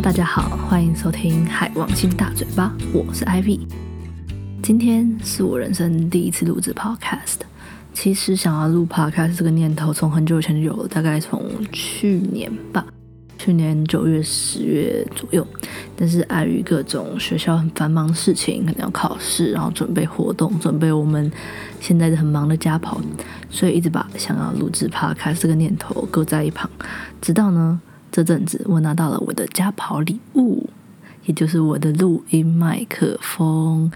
大家好，欢迎收听海王星大嘴巴，我是 Ivy。今天是我人生第一次录制 Podcast。其实想要录 Podcast 这个念头从很久以前就有了，大概从去年吧，去年九月、十月左右。但是碍于各种学校很繁忙的事情，可能要考试，然后准备活动，准备我们现在很忙的家跑，所以一直把想要录制 Podcast 这个念头搁在一旁。直到呢这阵子，我拿到了我的家跑礼物，也就是我的录音麦克风。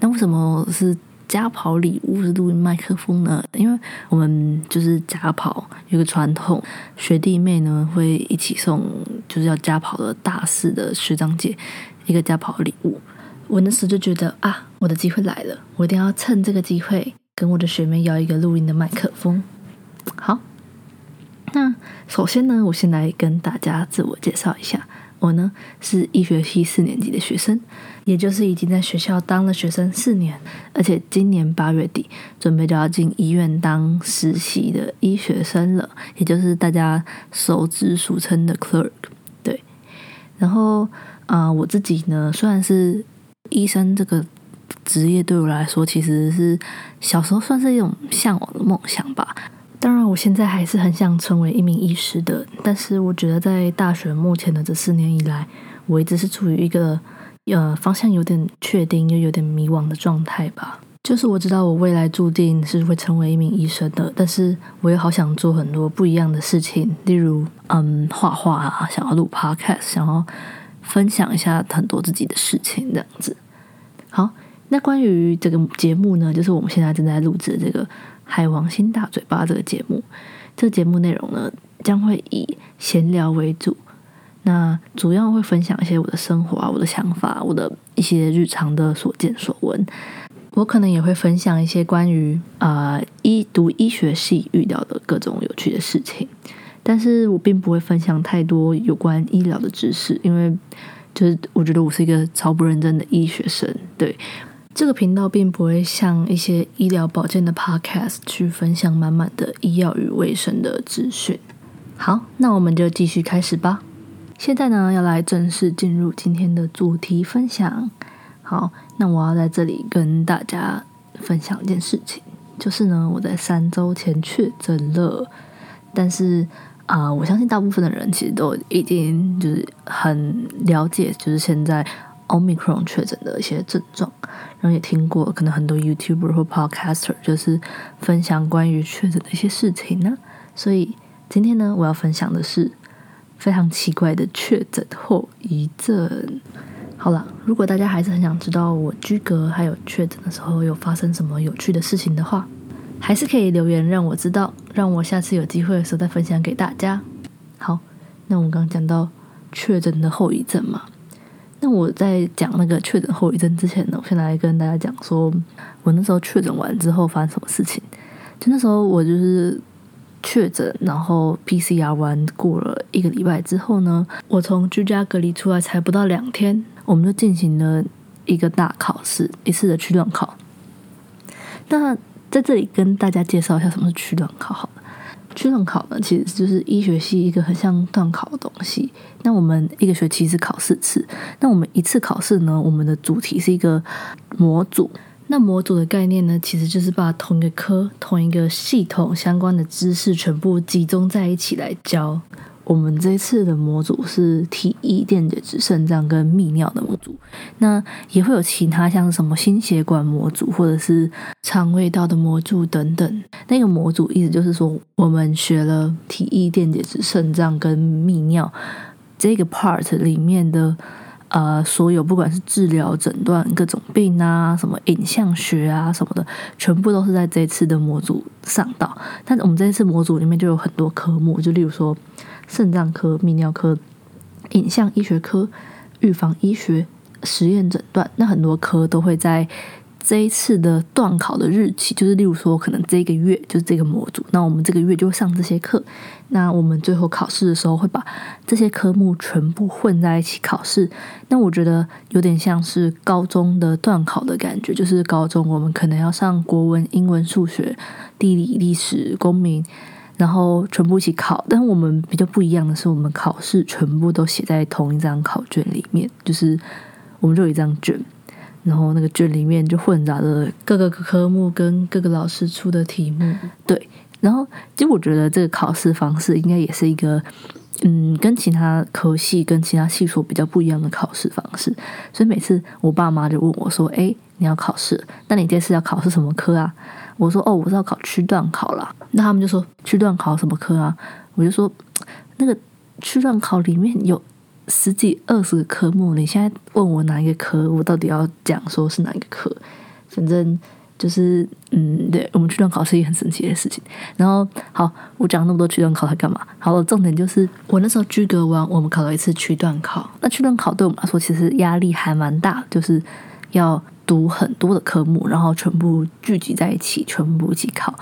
那为什么是？家跑礼物是录音麦克风呢，因为我们就是家跑有个传统，学弟妹呢会一起送，就是要家跑的大四的学长姐一个家跑礼物。我那时就觉得啊，我的机会来了，我一定要趁这个机会跟我的学妹要一个录音的麦克风。好，那首先呢，我先来跟大家自我介绍一下。我呢是医学系四年级的学生，也就是已经在学校当了学生四年，而且今年八月底准备就要进医院当实习的医学生了，也就是大家熟知俗称的 clerk。对，然后啊，我自己呢，虽然是医生这个职业对我来说，其实是小时候算是一种向往的梦想吧。当然，我现在还是很想成为一名医师的。但是，我觉得在大学目前的这四年以来，我一直是处于一个呃方向有点确定又有点迷惘的状态吧。就是我知道我未来注定是会成为一名医生的，但是我又好想做很多不一样的事情，例如嗯画画啊，想要录 podcast，想要分享一下很多自己的事情这样子。好，那关于这个节目呢，就是我们现在正在录制的这个。海王星大嘴巴这个节目，这个节目内容呢将会以闲聊为主，那主要会分享一些我的生活啊、我的想法、我的一些日常的所见所闻。我可能也会分享一些关于啊医读医学系遇到的各种有趣的事情，但是我并不会分享太多有关医疗的知识，因为就是我觉得我是一个超不认真的医学生，对。这个频道并不会像一些医疗保健的 podcast 去分享满满的医药与卫生的资讯。好，那我们就继续开始吧。现在呢，要来正式进入今天的主题分享。好，那我要在这里跟大家分享一件事情，就是呢，我在三周前确诊了。但是啊，我相信大部分的人其实都已经就是很了解，就是现在。Omicron 确诊的一些症状，然后也听过，可能很多 YouTuber 或 Podcaster 就是分享关于确诊的一些事情呢。所以今天呢，我要分享的是非常奇怪的确诊后遗症。好了，如果大家还是很想知道我居隔还有确诊的时候有发生什么有趣的事情的话，还是可以留言让我知道，让我下次有机会的时候再分享给大家。好，那我们刚讲到确诊的后遗症嘛。那我在讲那个确诊后遗症之前呢，我先来跟大家讲说，我那时候确诊完之后发生什么事情。就那时候我就是确诊，然后 PCR 完过了一个礼拜之后呢，我从居家隔离出来才不到两天，我们就进行了一个大考试，一次的区段考。那在这里跟大家介绍一下什么是区段考，好了。区段考呢，其实就是医学系一个很像段考的东西。那我们一个学期是考四次，那我们一次考试呢，我们的主题是一个模组。那模组的概念呢，其实就是把同一个科、同一个系统相关的知识全部集中在一起来教。我们这次的模组是体液电解质肾脏跟泌尿的模组，那也会有其他像什么心血管模组或者是肠胃道的模组等等。那个模组意思就是说，我们学了体液电解质肾脏跟泌尿这个 part 里面的呃所有，不管是治疗诊断各种病啊，什么影像学啊什么的，全部都是在这次的模组上到。但我们这次模组里面就有很多科目，就例如说。肾脏科、泌尿科、影像医学科、预防医学、实验诊断，那很多科都会在这一次的段考的日期，就是例如说，可能这个月就是这个模组，那我们这个月就会上这些课。那我们最后考试的时候会把这些科目全部混在一起考试。那我觉得有点像是高中的段考的感觉，就是高中我们可能要上国文、英文、数学、地理、历史、公民。然后全部一起考。但是我们比较不一样的是，我们考试全部都写在同一张考卷里面，就是我们就有一张卷，然后那个卷里面就混杂着各个科目跟各个老师出的题目。对，然后其实我觉得这个考试方式应该也是一个。嗯，跟其他科系、跟其他系所比较不一样的考试方式，所以每次我爸妈就问我说：“哎，你要考试，那你这次要考是什么科啊？”我说：“哦，我是要考区段考啦。”那他们就说：“区段考什么科啊？”我就说：“那个区段考里面有十几、二十个科目，你现在问我哪一个科，我到底要讲说是哪一个科？反正。”就是嗯，对我们区段考是一件很神奇的事情。然后好，我讲那么多区段考它干嘛？好，重点就是我那时候居隔完，我们考了一次区段考。那区段考对我们来说其实压力还蛮大，就是要读很多的科目，然后全部聚集在一起，全部一起考。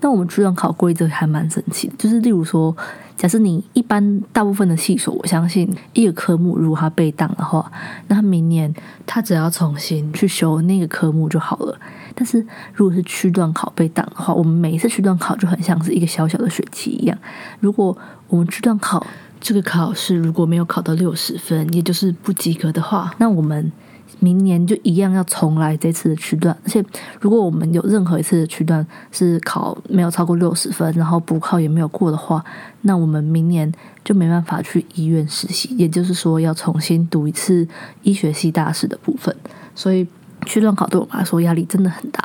那我们区段考规则还蛮神奇的，就是例如说，假设你一般大部分的系所，我相信一个科目如果它被当的话，那他明年他只要重新去修那个科目就好了。但是如果是区段考被挡的话，我们每一次区段考就很像是一个小小的学期一样。如果我们区段考这个考试如果没有考到六十分，也就是不及格的话，那我们明年就一样要重来这次的区段。而且如果我们有任何一次的区段是考没有超过六十分，然后补考也没有过的话，那我们明年就没办法去医院实习，也就是说要重新读一次医学系大四的部分。所以。区段考对我来说压力真的很大。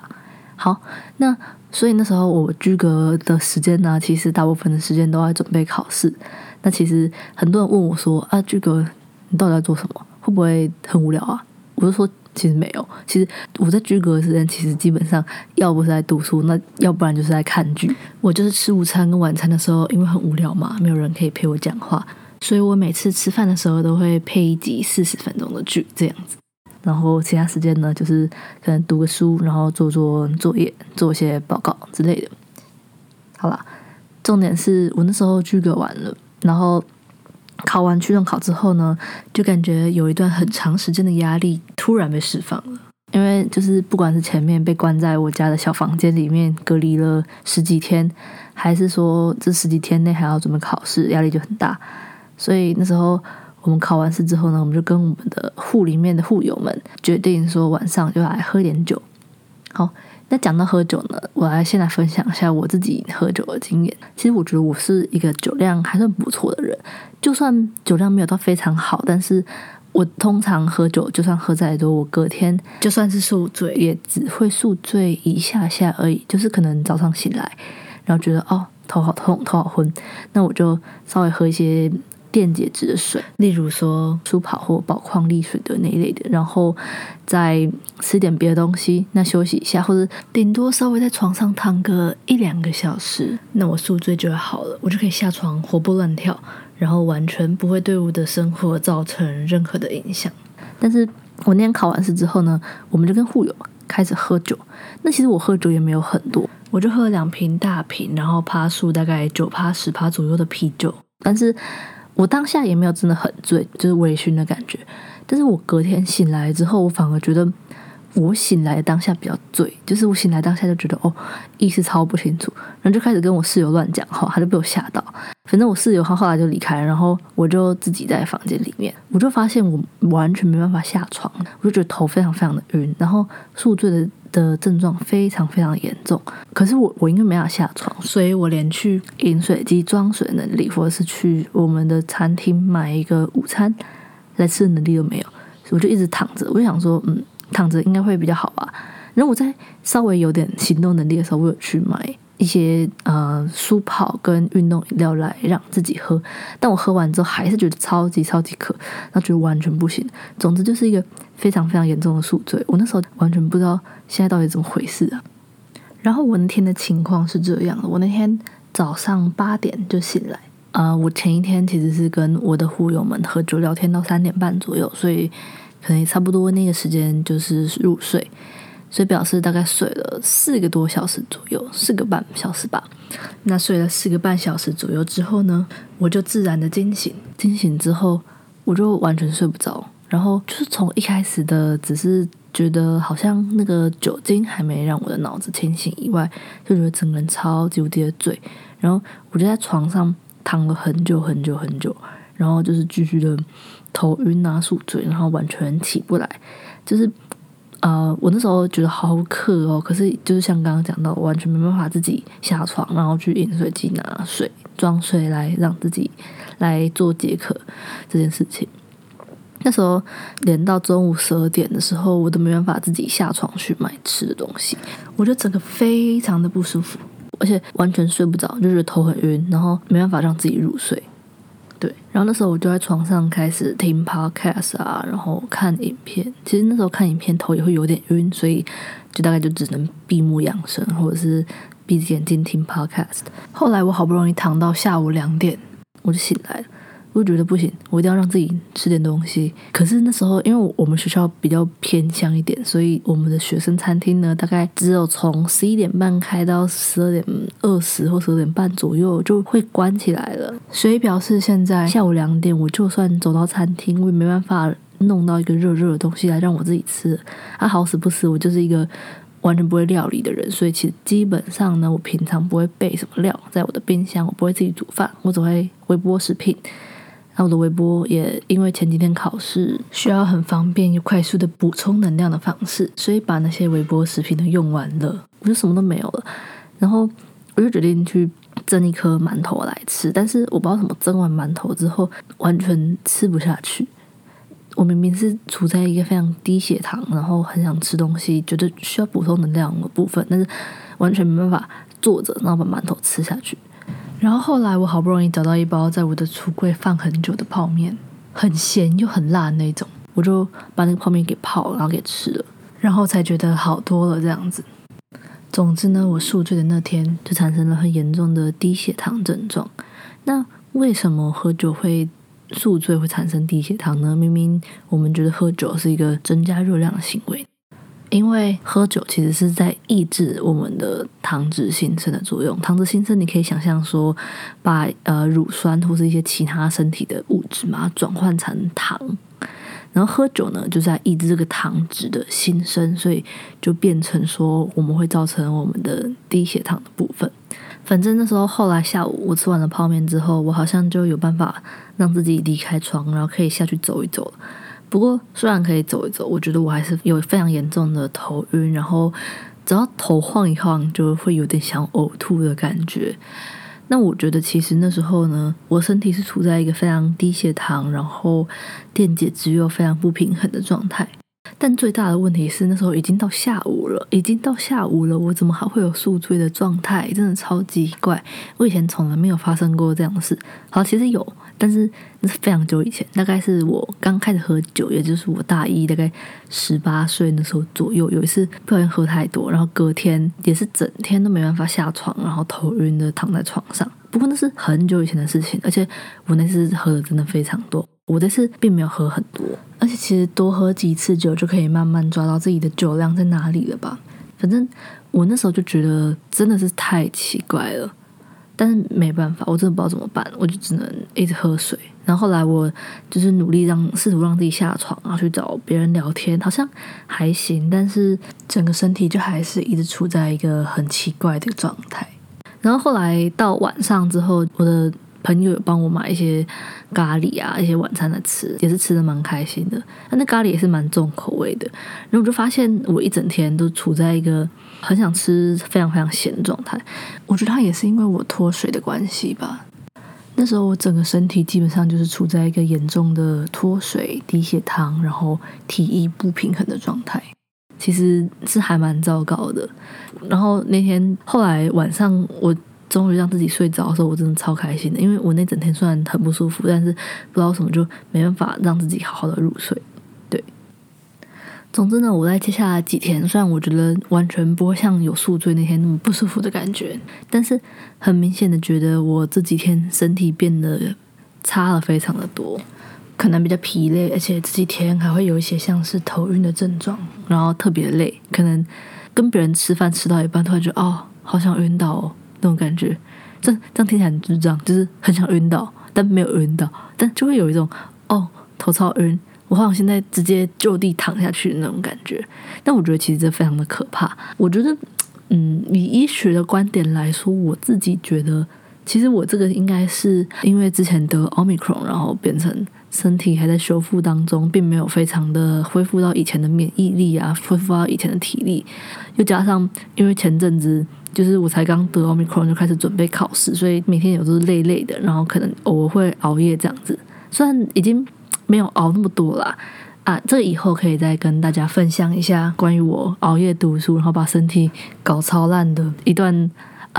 好，那所以那时候我居隔的时间呢，其实大部分的时间都在准备考试。那其实很多人问我说：“啊，居格你到底在做什么？会不会很无聊啊？”我就说：“其实没有，其实我在居隔的时间，其实基本上要不是在读书，那要不然就是在看剧。我就是吃午餐跟晚餐的时候，因为很无聊嘛，没有人可以陪我讲话，所以我每次吃饭的时候都会配一集四十分钟的剧，这样子。”然后其他时间呢，就是可能读个书，然后做做作业，做一些报告之类的。好啦，重点是我那时候居隔完了，然后考完区段考之后呢，就感觉有一段很长时间的压力突然被释放了。因为就是不管是前面被关在我家的小房间里面隔离了十几天，还是说这十几天内还要准备考试，压力就很大。所以那时候。我们考完试之后呢，我们就跟我们的户里面的户友们决定说，晚上就来喝点酒。好，那讲到喝酒呢，我来先来分享一下我自己喝酒的经验。其实我觉得我是一个酒量还算不错的人，就算酒量没有到非常好，但是我通常喝酒，就算喝再多，我隔天就算是宿醉，也只会宿醉一下下而已，就是可能早上醒来，然后觉得哦头好痛，头好昏，那我就稍微喝一些。电解质的水，例如说舒跑或宝矿力水的那一类的，然后再吃点别的东西，那休息一下，或者顶多稍微在床上躺个一两个小时，那我宿醉就会好了，我就可以下床活蹦乱跳，然后完全不会对我的生活造成任何的影响。但是我那天考完试之后呢，我们就跟护友开始喝酒。那其实我喝酒也没有很多，我就喝了两瓶大瓶，然后趴数大概九趴十趴左右的啤酒，但是。我当下也没有真的很醉，就是微醺的感觉。但是我隔天醒来之后，我反而觉得我醒来当下比较醉，就是我醒来当下就觉得哦，意识超不清楚，然后就开始跟我室友乱讲话，他就被我吓到。反正我室友他后来就离开，然后我就自己在房间里面，我就发现我完全没办法下床，我就觉得头非常非常的晕，然后宿醉的。的症状非常非常严重，可是我我因为没法下床，所以我连去饮水机装水能力，或者是去我们的餐厅买一个午餐来吃的能力都没有，我就一直躺着。我就想说，嗯，躺着应该会比较好吧。然后我在稍微有点行动能力的时候，我有去买。一些呃舒跑跟运动饮料来让自己喝，但我喝完之后还是觉得超级超级渴，那觉得完全不行。总之就是一个非常非常严重的宿醉，我那时候完全不知道现在到底怎么回事啊。然后我那天的情况是这样的，我那天早上八点就醒来，呃，我前一天其实是跟我的户友们喝酒聊天到三点半左右，所以可能差不多那个时间就是入睡。所以表示大概睡了四个多小时左右，四个半小时吧。那睡了四个半小时左右之后呢，我就自然的惊醒。惊醒之后，我就完全睡不着。然后就是从一开始的只是觉得好像那个酒精还没让我的脑子清醒以外，就觉得整个人超级无敌的醉。然后我就在床上躺了很久很久很久，然后就是继续的头晕啊、宿醉，然后完全起不来。就是呃，我那时候觉得好渴哦，可是就是像刚刚讲到，完全没办法自己下床，然后去饮水机拿水装水来让自己来做解渴这件事情。那时候连到中午十二点的时候，我都没办法自己下床去买吃的东西，我觉得整个非常的不舒服，而且完全睡不着，就觉得头很晕，然后没办法让自己入睡。对，然后那时候我就在床上开始听 podcast 啊，然后看影片。其实那时候看影片头也会有点晕，所以就大概就只能闭目养神，或者是闭着眼睛听 podcast。后来我好不容易躺到下午两点，我就醒来了。我觉得不行，我一定要让自己吃点东西。可是那时候，因为我们学校比较偏乡一点，所以我们的学生餐厅呢，大概只有从十一点半开到十二点二十或十二点半左右就会关起来了。所以表示现在下午两点，我就算走到餐厅，我也没办法弄到一个热热的东西来让我自己吃。啊，好死不死，我就是一个完全不会料理的人，所以其实基本上呢，我平常不会备什么料在我的冰箱，我不会自己煮饭，我只会微波食品。那我的微波也因为前几天考试需要很方便又快速的补充能量的方式，所以把那些微波食品都用完了，我就什么都没有了。然后我就决定去蒸一颗馒头来吃，但是我不知道怎么蒸完馒头之后完全吃不下去。我明明是处在一个非常低血糖，然后很想吃东西，觉得需要补充能量的部分，但是完全没办法坐着然后把馒头吃下去。然后后来我好不容易找到一包在我的橱柜放很久的泡面，很咸又很辣的那种，我就把那个泡面给泡了，然后给吃了，然后才觉得好多了这样子。总之呢，我宿醉的那天就产生了很严重的低血糖症状。那为什么喝酒会宿醉会产生低血糖呢？明明我们觉得喝酒是一个增加热量的行为。因为喝酒其实是在抑制我们的糖脂新生的作用。糖脂新生，你可以想象说，把呃乳酸或是一些其他身体的物质嘛转换成糖，然后喝酒呢就在抑制这个糖脂的新生，所以就变成说我们会造成我们的低血糖的部分。反正那时候后来下午我吃完了泡面之后，我好像就有办法让自己离开床，然后可以下去走一走了。不过，虽然可以走一走，我觉得我还是有非常严重的头晕，然后只要头晃一晃，就会有点想呕吐的感觉。那我觉得，其实那时候呢，我身体是处在一个非常低血糖，然后电解质又非常不平衡的状态。但最大的问题是，那时候已经到下午了，已经到下午了，我怎么还会有宿醉的状态？真的超级怪，我以前从来没有发生过这样的事。好，其实有。但是那是非常久以前，大概是我刚开始喝酒，也就是我大一大概十八岁那时候左右，有一次不小心喝太多，然后隔天也是整天都没办法下床，然后头晕的躺在床上。不过那是很久以前的事情，而且我那次喝的真的非常多，我这次并没有喝很多，而且其实多喝几次酒就可以慢慢抓到自己的酒量在哪里了吧。反正我那时候就觉得真的是太奇怪了。但是没办法，我真的不知道怎么办，我就只能一直喝水。然后后来我就是努力让试图让自己下床，然后去找别人聊天，好像还行，但是整个身体就还是一直处在一个很奇怪的状态。然后后来到晚上之后，我的。朋友有帮我买一些咖喱啊，一些晚餐来吃，也是吃的蛮开心的。那咖喱也是蛮重口味的，然后我就发现我一整天都处在一个很想吃非常非常咸的状态。我觉得它也是因为我脱水的关系吧。那时候我整个身体基本上就是处在一个严重的脱水、低血糖，然后体液不平衡的状态，其实是还蛮糟糕的。然后那天后来晚上我。终于让自己睡着的时候，我真的超开心的，因为我那整天虽然很不舒服，但是不知道什么就没办法让自己好好的入睡。对，总之呢，我在接下来几天，虽然我觉得完全不会像有宿醉那天那么不舒服的感觉，但是很明显的觉得我这几天身体变得差了非常的多，可能比较疲累，而且这几天还会有一些像是头晕的症状，然后特别累，可能跟别人吃饭吃到一半，突然觉得哦，好想晕倒哦。那种感觉，这这样听起来很智障，就是很想晕倒，但没有晕倒，但就会有一种哦头超晕，我好像现在直接就地躺下去的那种感觉。但我觉得其实这非常的可怕。我觉得，嗯，以医学的观点来说，我自己觉得，其实我这个应该是因为之前得奥密克戎，然后变成身体还在修复当中，并没有非常的恢复到以前的免疫力啊，恢复到以前的体力，又加上因为前阵子。就是我才刚得奥密克戎就开始准备考试，所以每天有都是累累的，然后可能偶尔会熬夜这样子。虽然已经没有熬那么多啦，啊，这以后可以再跟大家分享一下关于我熬夜读书，然后把身体搞超烂的一段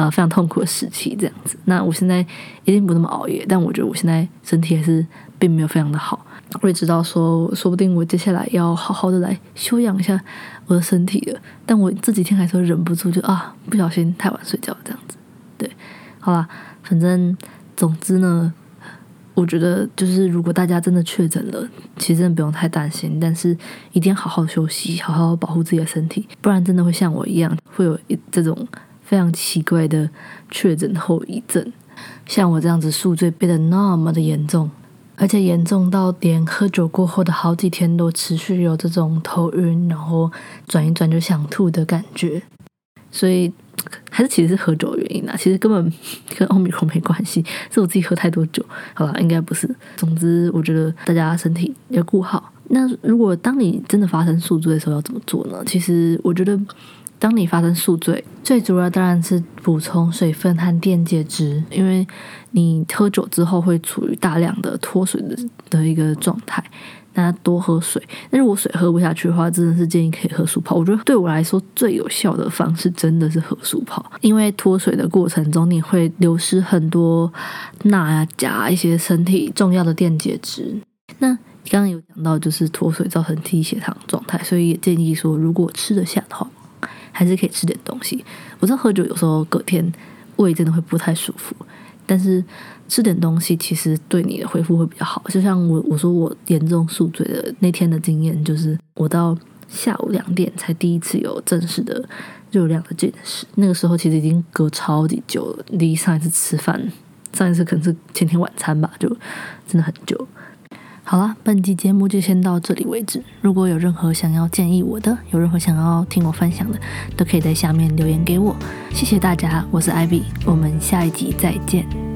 呃非常痛苦的时期这样子。那我现在一定不那么熬夜，但我觉得我现在身体还是并没有非常的好。我也知道说，说不定我接下来要好好的来休养一下我的身体了。但我这几天还是会忍不住，就啊，不小心太晚睡觉这样子。对，好啦，反正总之呢，我觉得就是如果大家真的确诊了，其实真的不用太担心，但是一定要好好休息，好好保护自己的身体，不然真的会像我一样，会有一这种非常奇怪的确诊后遗症，像我这样子宿醉变得那么的严重。而且严重到连喝酒过后的好几天都持续有这种头晕，然后转一转就想吐的感觉，所以还是其实是喝酒的原因啊，其实根本 跟奥密克没关系，是我自己喝太多酒，好吧，应该不是。总之，我觉得大家身体要顾好。那如果当你真的发生宿醉的时候要怎么做呢？其实我觉得。当你发生宿醉，最主要当然是补充水分和电解质，因为你喝酒之后会处于大量的脱水的的一个状态，那多喝水。那如果水喝不下去的话，真的是建议可以喝速泡。我觉得对我来说最有效的方式真的是喝速泡，因为脱水的过程中你会流失很多钠啊、钾一些身体重要的电解质。那刚刚有讲到就是脱水造成低血糖状态，所以也建议说如果吃得下的话。还是可以吃点东西。我知道喝酒有时候隔天胃真的会不太舒服，但是吃点东西其实对你的恢复会比较好。就像我我说我严重宿醉的那天的经验，就是我到下午两点才第一次有正式的热量的进食。那个时候其实已经隔超级久了，离上一次吃饭，上一次可能是前天晚餐吧，就真的很久。好了，本期节目就先到这里为止。如果有任何想要建议我的，有任何想要听我分享的，都可以在下面留言给我。谢谢大家，我是艾比我们下一集再见。